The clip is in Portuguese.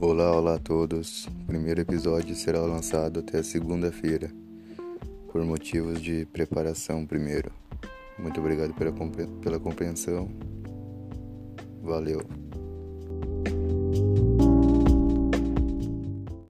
Olá, olá a todos. O primeiro episódio será lançado até segunda-feira, por motivos de preparação primeiro. Muito obrigado pela, pela compreensão. Valeu.